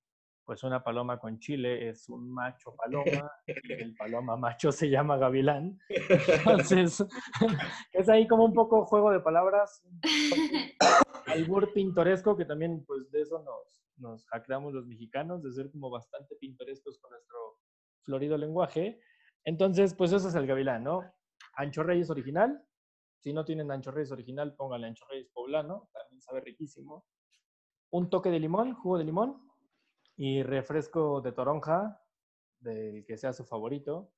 pues una paloma con chile es un macho paloma y el paloma macho se llama gavilán. Entonces, es ahí como un poco juego de palabras, albur pintoresco que también pues de eso nos, nos los mexicanos de ser como bastante pintorescos con nuestro florido lenguaje. Entonces, pues eso es el gavilán, ¿no? Ancho Reyes original. Si no tienen Ancho Reyes original, pónganle Ancho Reyes poblano, también sabe riquísimo. Un toque de limón, jugo de limón y refresco de toronja, del que sea su favorito.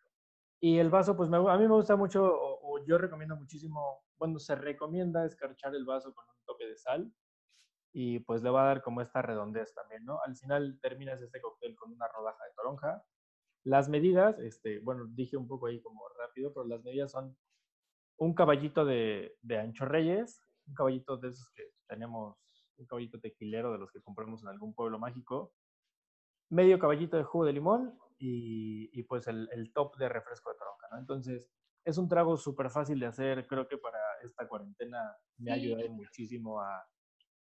Y el vaso, pues a mí me gusta mucho, o, yo recomiendo muchísimo, bueno, se recomienda escarchar el vaso con un toque de sal y pues le va a dar como esta redondez también, ¿no? Al final terminas este cóctel con una rodaja de toronja. Las medidas, este, bueno, dije un poco ahí como rápido, pero las medidas son un caballito de, de ancho reyes, un caballito de esos que tenemos, un caballito tequilero de los que compramos en algún pueblo mágico, medio caballito de jugo de limón y, pues el, top de refresco de toronja, ¿no? Entonces, es un trago súper fácil de hacer. Creo que para esta cuarentena me ha ayudado muchísimo a,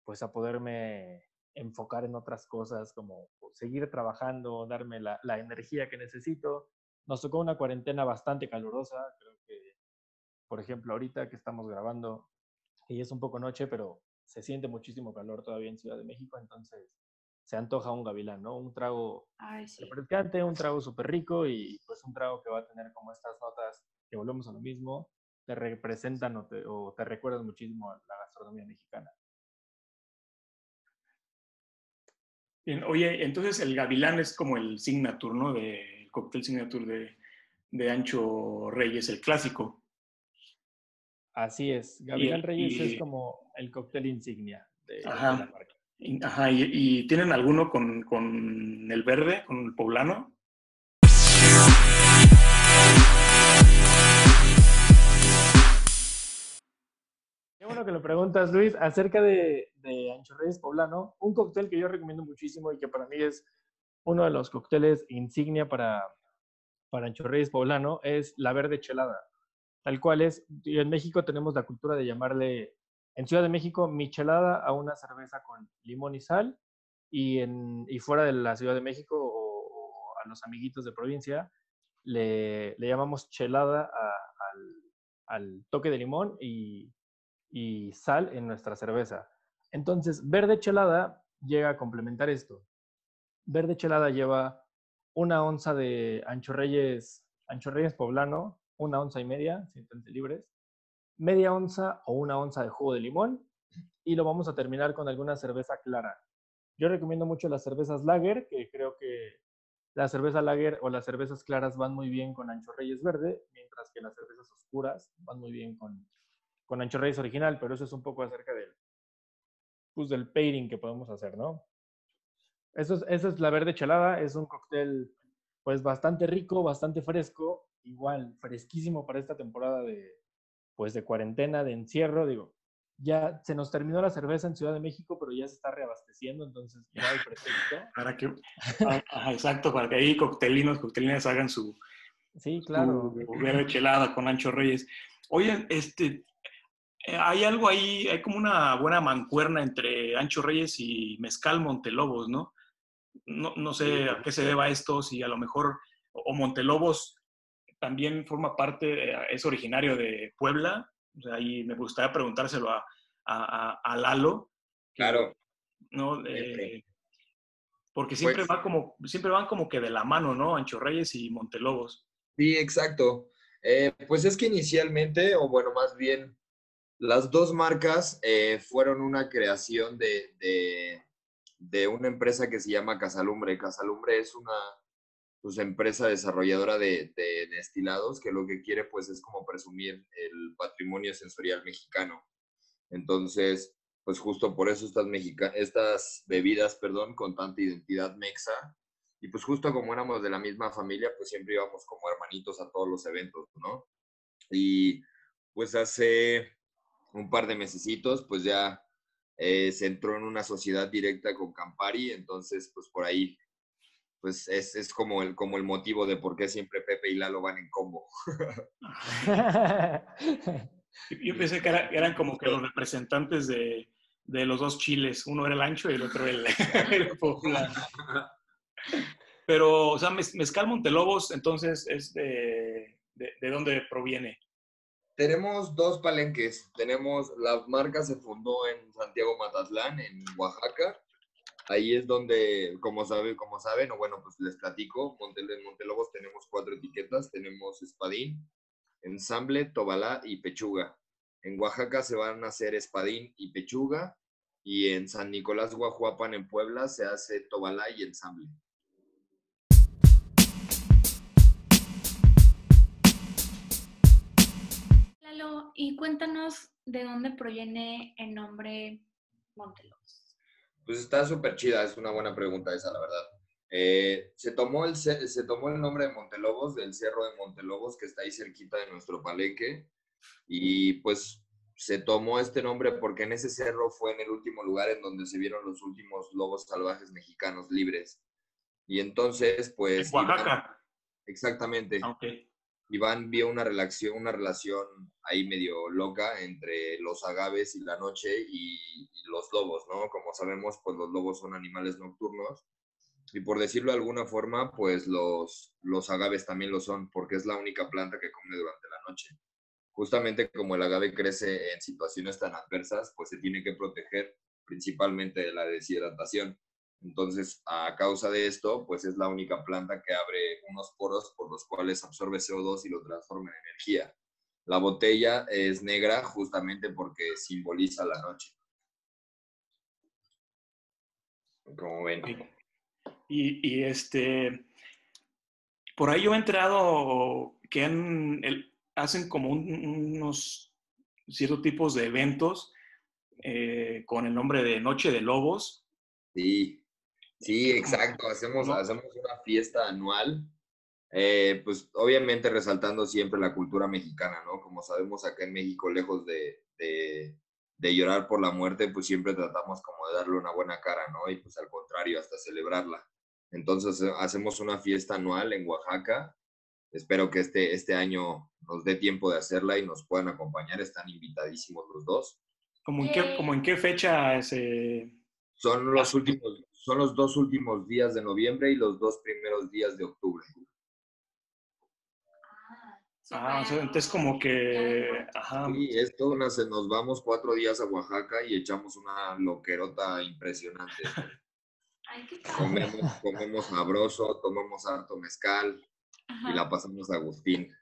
pues, a poderme enfocar en otras cosas, como seguir trabajando, darme la, la energía que necesito. Nos tocó una cuarentena bastante calurosa. Creo que, por ejemplo, ahorita que estamos grabando, y es un poco noche, pero se siente muchísimo calor todavía en Ciudad de México, entonces se antoja un gavilán, ¿no? Un trago refrescante, un trago súper rico y pues un trago que va a tener como estas notas que volvemos a lo mismo, te representan o te, o te recuerdan muchísimo a la gastronomía mexicana. Bien, oye, entonces el gavilán es como el signature, ¿no? De, el cóctel signature de, de Ancho Reyes, el clásico. Así es, Gavilán Reyes es como el cóctel insignia de, la marca. Ajá, ¿y, tienen alguno con, con, el verde, con el poblano? Qué bueno que lo preguntas, Luis, acerca de, de Ancho Reyes Poblano, un cóctel que yo recomiendo muchísimo y que para mí es uno de los cócteles insignia para, para Ancho Reyes Poblano, es la verde chelada. Tal cual es, en México tenemos la cultura de llamarle en Ciudad de México, michelada a una cerveza con limón y sal. Y, en, y fuera de la Ciudad de México o, a los amiguitos de provincia, le, le llamamos chelada al, al, toque de limón y, y sal en nuestra cerveza. Entonces, verde chelada llega a complementar esto. Verde chelada lleva una onza de ancho reyes, ancho reyes poblano, una onza y media, siéntense libres, media onza o una onza de jugo de limón y lo vamos a terminar con alguna cerveza clara. Yo recomiendo mucho las cervezas lager, que creo que la cerveza lager o las cervezas claras van muy bien con ancho reyes verde, mientras que las cervezas oscuras van muy bien con, con ancho reyes original, pero eso es un poco acerca del, pues, del pairing que podemos hacer, ¿no? Eso es, eso es la verde chelada, es un cóctel pues bastante rico, bastante fresco, igual fresquísimo para esta temporada de, pues de cuarentena, de encierro, digo, ya se nos terminó la cerveza en Ciudad de México, pero ya se está reabasteciendo, entonces no hay pretexto. Para que, ah, exacto, para que ahí coctelinos, coctelinas hagan su, sí, claro. su chelada con Ancho Reyes. Oye, este, hay algo ahí, hay como una buena mancuerna entre Ancho Reyes y Mezcal Montelobos, ¿no? No, no sé a qué se deba esto, si a lo mejor, o Montelobos también forma parte, eh, es originario de Puebla. O sea, ahí me gustaría preguntárselo a, a, Lalo. Claro. ¿no? porque siempre, pues como, siempre van como que de la mano, ¿no? Ancho Reyes y Montelobos. Sí, exacto. Eh, pues es que inicialmente, o bueno, más bien, las dos marcas eh, fueron una creación de, de, de, una empresa que se llama Casalumbre. Casalumbre es una, pues, empresa desarrolladora de, destilados que lo que quiere pues es como presumir el patrimonio sensorial mexicano. Entonces, pues justo por eso estas, estas bebidas, perdón, con tanta identidad mexa, y pues justo como éramos de la misma familia, pues siempre íbamos como hermanitos a todos los eventos, ¿no? Y pues hace un par de mesecitos, pues ya eh, se entró en una sociedad directa con Campari, entonces pues por ahí pues es, es, como, el, como el motivo de por qué siempre Pepe y Lalo van en combo. Yo pensé que eran como que los representantes de, de, los dos chiles. Uno era el ancho y el otro el, el Pero, o sea, Mezcal Montelobos, entonces, es de, de, de, dónde proviene? Tenemos dos palenques. Tenemos, la marca se fundó en Santiago Matatlán, en Oaxaca, Ahí es donde, como, sabe, como saben, o bueno, pues les platico, en Montelobos tenemos cuatro etiquetas, tenemos espadín, ensamble, tobalá y pechuga. En Oaxaca se van a hacer espadín y pechuga, y en San Nicolás Guajuapan, en Puebla, se hace tobalá y ensamble. Y cuéntanos de dónde proviene el nombre Montelobos. Pues está súper chida, es una buena pregunta esa, la verdad. Eh, se, tomó el, se tomó el nombre de Montelobos, del cerro de Montelobos, que está ahí cerquita de nuestro palenque, y pues se tomó este nombre porque en ese cerro fue en el último lugar en donde se vieron los últimos lobos salvajes mexicanos libres. Y entonces, pues... En Oaxaca. Exactamente. Ah, Ok. Iván vio una relación, una relación ahí medio loca entre los agaves y la noche y, los lobos, ¿no? Como sabemos, pues los lobos son animales nocturnos y por decirlo de alguna forma, pues los, los agaves también lo son porque es la única planta que come durante la noche. Justamente como el agave crece en situaciones tan adversas, pues se tiene que proteger principalmente de la deshidratación. Entonces, a causa de esto, pues es la única planta que abre unos poros por los cuales absorbe CO2 y lo transforma en energía. La botella es negra justamente porque simboliza la noche. Como ven. Y, y, este, por ahí yo he entrado que han- el- hacen como un- unos ciertos tipos de eventos eh, con el nombre de Noche de Lobos. Sí, sí, exacto. Hacemos, ¿no? hacemos una fiesta anual, eh, pues obviamente resaltando siempre la cultura mexicana, ¿no? Como sabemos acá en México, lejos de, de, de llorar por la muerte, pues siempre tratamos como de darle una buena cara, ¿no? Y pues al contrario, hasta celebrarla. Entonces eh, hacemos una fiesta anual en Oaxaca. Espero que este, este año nos dé tiempo de hacerla y nos puedan acompañar. Están invitadísimos los dos. ¿Como en qué, como en qué fecha se, Son los últimos, son los dos últimos días de noviembre y los dos primeros días de octubre. Ah, o sea, entonces como que, ajá, Sí, es toda una, se- nos vamos cuatro días a Oaxaca y echamos una loquerota impresionante. Ay, qué padre. Comemos, comemos sabroso, tomamos harto mezcal y Ajá. la pasamos a Agustín.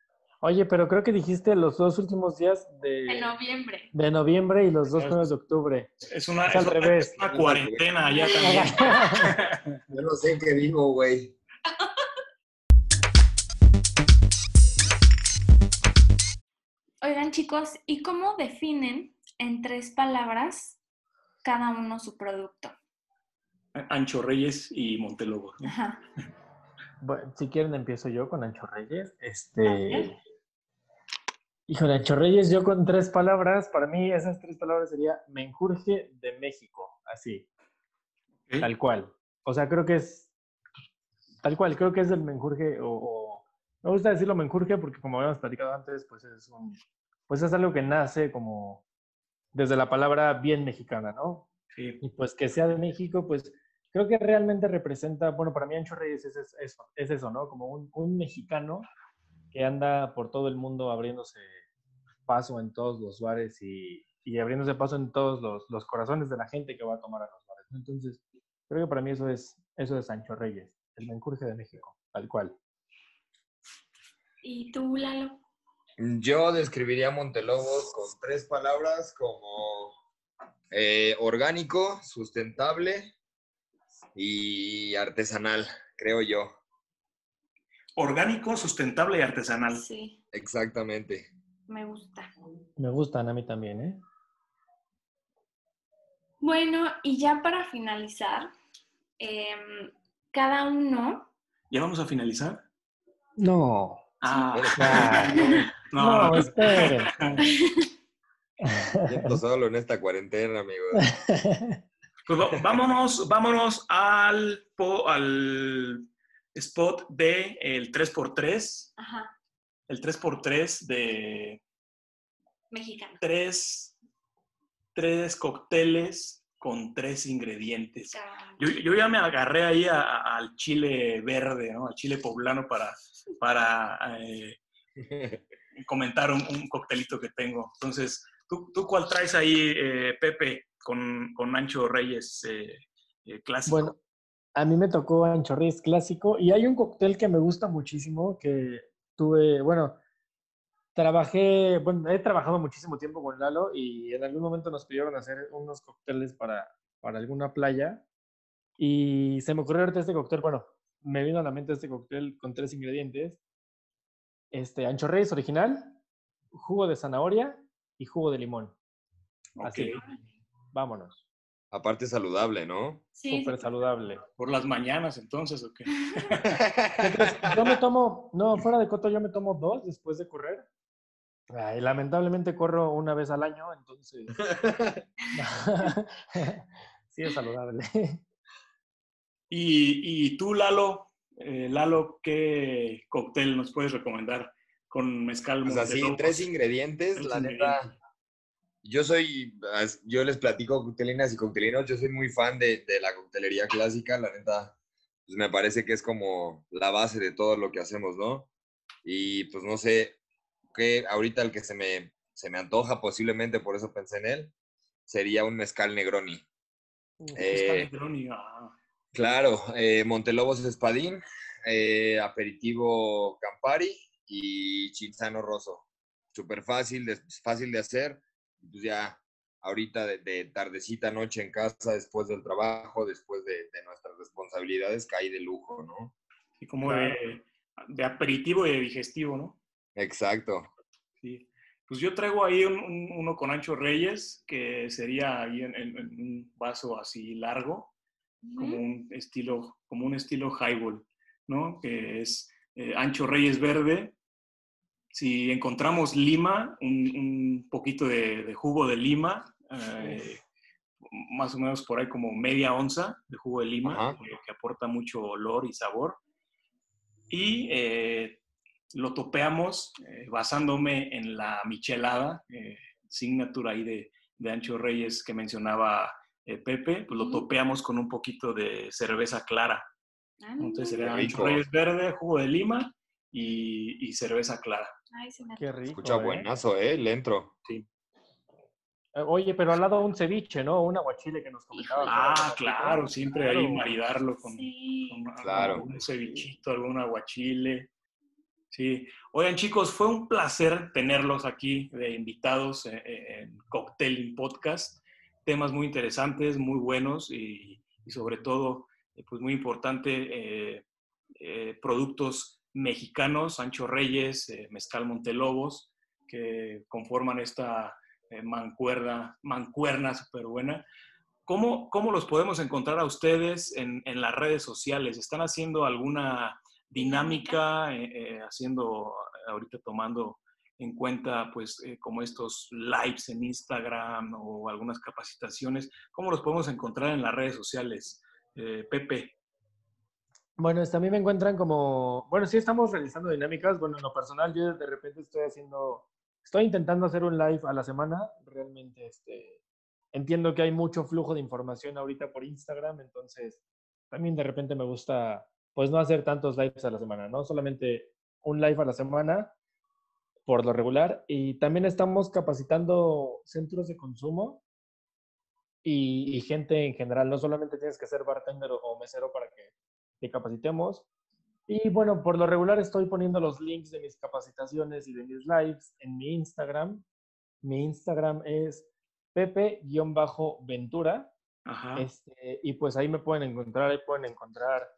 Oye, pero creo que dijiste los dos últimos días de, En noviembre. de noviembre y los dos primeros de octubre. es una, Es al es una- revés. es una cuarentena allá también. Yo no sé qué digo, güey. Oigan, chicos, ¿y cómo definen en tres palabras cada uno su producto? Ancho Reyes y Montelobos. ¿no? Ajá. Bueno, si quieren empiezo yo con Ancho Reyes. Este, Vale. híjole, Ancho Reyes, yo con tres palabras, para mí esas tres palabras sería menjurje de México, así, Ok. tal cual. O sea, creo que es tal cual, creo que es el menjurje o, o- me gusta decirlo menjurje porque como habíamos platicado antes, pues es un, pues es algo que nace como desde la palabra bien mexicana, ¿no? Sí. Y pues que sea de México, pues creo que realmente representa, bueno, para mí Ancho Reyes es, es eso, es eso, ¿no? Como un, un mexicano que anda por todo el mundo abriéndose paso en todos los bares y, y abriéndose paso en todos los, los corazones de la gente que va a tomar a los bares. ¿no? Entonces, creo que para mí eso es, eso es Ancho Reyes, el mencurje de México, tal cual. ¿Y tú, Lalo? Yo describiría a Montelobos con tres palabras como eh, orgánico, sustentable y artesanal, creo yo. Orgánico, sustentable y artesanal. Sí, Exactamente. me gusta. Me gustan a mí también, ¿eh? Bueno, y ya para finalizar, em, cada uno, ¿Ya vamos a finalizar? No. Ah, Ya. no, No, solo en esta cuarentena, amigos. Pues vámonos, vámonos al, po- al spot de el 3x3. ajá, El 3x3 de mexicano. tres, tres cócteles con tres ingredientes. Yo, yo ya me agarré ahí a- a- al chile verde, ¿no? Al chile poblano para, para eh, comentar un, un coctelito que tengo. Entonces, ¿tú, tú cuál traes ahí, eh, Pepe, con, con Ancho Reyes? eh, eh, clásico. Bueno, a mí me tocó Ancho Reyes clásico y hay un cóctel que me gusta muchísimo que tuve, bueno, trabajé, bueno, he trabajado muchísimo tiempo con Lalo y en algún momento nos pidieron hacer unos cócteles para, para alguna playa y se me ocurrió ahorita este cóctel, bueno, me vino a la mente este cóctel con tres ingredientes. Este, ancho reyes original, jugo de zanahoria y jugo de limón. Así, Ok. Vámonos. Aparte saludable, ¿no? Sí, Súper saludable. Por las mañanas, entonces, ¿o qué? Entonces, yo me tomo, no, fuera de coto, yo me tomo dos después de correr. Ay, lamentablemente corro una vez al año, entonces. sí, es saludable. Y, y tú, Lalo, eh, Lalo, ¿qué cóctel nos puedes recomendar con mezcal? Pues así, tres ingredientes, Tres la ingredientes. neta. Yo soy, yo les platico coctelinas y coctelinos, yo soy muy fan de, de la coctelería clásica, la neta, pues me parece que es como la base de todo lo que hacemos, ¿no? Y pues no sé, que ahorita el que se me, se me antoja posiblemente, por eso pensé en él, sería un mezcal Negroni. Mezcal Eh, Negroni, ah. Claro, eh, Montelobos Espadín, eh, aperitivo Campari y Chinzano Rosso. Súper fácil, fácil de hacer. Pues ya ahorita de, de tardecita, noche en casa, después del trabajo, después de, de nuestras responsabilidades, cae de lujo, ¿no? Y como Claro. de, de aperitivo y de digestivo, ¿no? Exacto. Sí. Pues yo traigo ahí un- un- uno con Ancho Reyes, que sería ahí en, en- en un vaso así largo, como un estilo, como un estilo highball, ¿no? Que es eh, Ancho Reyes verde. Si encontramos lima, un, un poquito de, de jugo de lima, eh, más o menos por ahí como media onza de jugo de lima, eh, que aporta mucho olor y sabor. Y eh, lo topeamos eh, basándome en la michelada, eh, signature ahí de, de Ancho Reyes que mencionaba eh, Pepe, pues lo topeamos con un poquito de cerveza clara. Ah, Entonces sería Ancho. Reyes verde, jugo de lima y, y cerveza clara. Ay, se me Qué rico. Escucha ¿eh? buenazo, ¿eh? Le entro. Eh, Oye, pero al lado un ceviche, ¿no? Un aguachile que nos comentaba. Ah, claro, siempre ahí Claro. maridarlo con, Sí. con Claro. algún cevichito, algún aguachile. Sí. Oigan, chicos, fue un placer tenerlos aquí de invitados eh, en Cocktail Podcast. Temas muy interesantes, muy buenos y, y sobre todo, pues muy importante, eh, eh, productos mexicanos, Ancho Reyes, eh, Mezcal Montelobos, que conforman esta eh, mancuerna, mancuerna súper buena. ¿Cómo, ¿Cómo los podemos encontrar a ustedes en, las redes sociales? ¿Están haciendo alguna dinámica, eh, eh, haciendo, ahorita tomando en cuenta, pues, eh, como estos lives en Instagram o algunas capacitaciones? ¿Cómo los podemos encontrar en las redes sociales? Pepe. Bueno, mí me encuentran como, bueno, sí estamos realizando dinámicas, bueno, en lo personal yo de repente estoy haciendo, estoy intentando hacer un live a la semana, realmente, este, entiendo que hay mucho flujo de información ahorita por Instagram, entonces también de repente me gusta, pues no hacer tantos lives a la semana, ¿no? Solamente un live a la semana por lo regular. Y también estamos capacitando centros de consumo y, y gente en general, no solamente tienes que ser bartender o mesero para que te capacitemos. Y bueno, por lo regular estoy poniendo los links de mis capacitaciones y de mis lives en mi Instagram. Mi Instagram es pepe-ventura. Este, y pues ahí me pueden encontrar, ahí pueden encontrar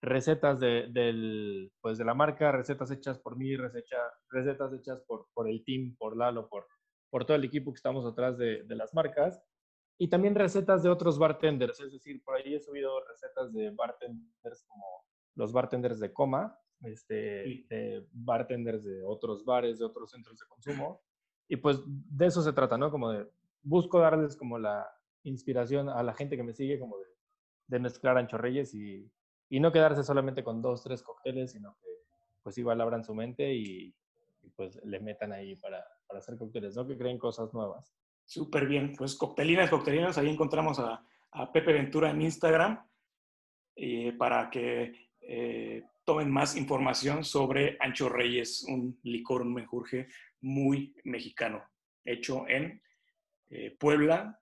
recetas de, del, pues de la marca, recetas hechas por mí, rececha, recetas hechas por, por el team, por Lalo, por, por todo el equipo que estamos atrás de, de las marcas. Y también recetas de otros bartenders, es decir, por ahí he subido recetas de bartenders como los bartenders de coma, este, Sí. de bartenders de otros bares, de otros centros de consumo. Y pues de eso se trata, ¿no? Como de, busco darles como la inspiración a la gente que me sigue, como de, de mezclar Ancho Reyes y, y no quedarse solamente con dos, tres cócteles, sino que pues igual abran su mente y, y, pues le metan ahí para, para hacer cócteles, ¿no? Que creen cosas nuevas. Súper bien. Pues coctelinas, coctelinas, ahí encontramos a, a Pepe Ventura en Instagram eh, para que eh, tomen más información sobre Ancho Reyes, un licor, un menjurje muy mexicano, hecho en eh, Puebla,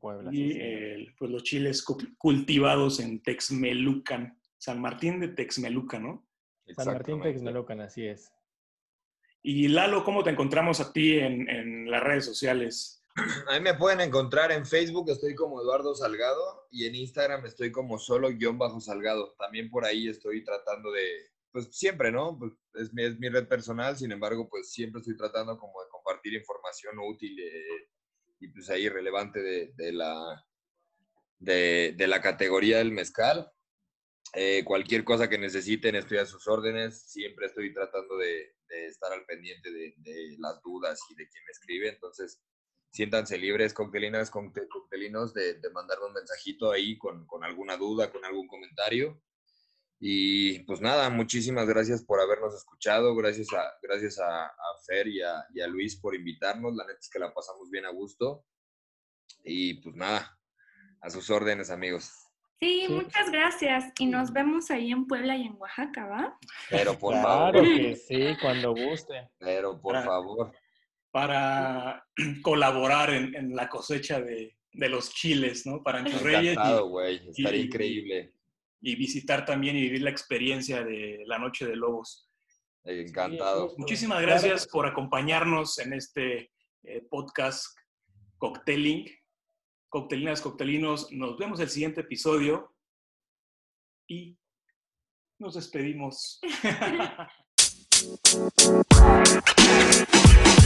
Puebla. y sí, eh, pues los chiles cu- cultivados en Texmelucan, San Martín de Texmelucan, ¿no? San Martín Exactamente. Texmelucan, así es. Y Lalo, ¿cómo te encontramos a ti en, en las redes sociales? A mí me pueden encontrar en Facebook, estoy como Eduardo Salgado, y en Instagram estoy como solo-salgado. También por ahí estoy tratando de, pues siempre, ¿no? Pues es, mi, red personal, sin embargo, pues siempre estoy tratando como de compartir información útil eh, y pues ahí relevante de, la, de, la categoría del mezcal. Eh, cualquier cosa que necesiten, estoy a sus órdenes. Siempre estoy tratando de, de estar al pendiente de, de las dudas y de quien me escribe. Entonces, siéntanse libres, coctelinas, coctelinos, de, de mandarme un mensajito ahí con, con alguna duda, con algún comentario. Y pues nada, muchísimas gracias por habernos escuchado, gracias a, gracias a, a Fer y a, y a Luis por invitarnos, la neta es que la pasamos bien a gusto. Y pues nada, a sus órdenes amigos. Sí, Sí. muchas gracias. Y nos vemos ahí en Puebla y en Oaxaca, ¿va? Pero por Claro favor, que sí, cuando guste. pero por favor. Para colaborar en, en la cosecha de, de los chiles, ¿no? Para Ancho Reyes Encantado, güey, estaría y- increíble. y, y visitar también y vivir la experiencia de la Noche de Lobos. Encantado. Sí, Muchísimas Claro. gracias por acompañarnos en este eh, podcast Cocteling. Coctelinas, coctelinos, nos vemos el siguiente episodio y nos despedimos.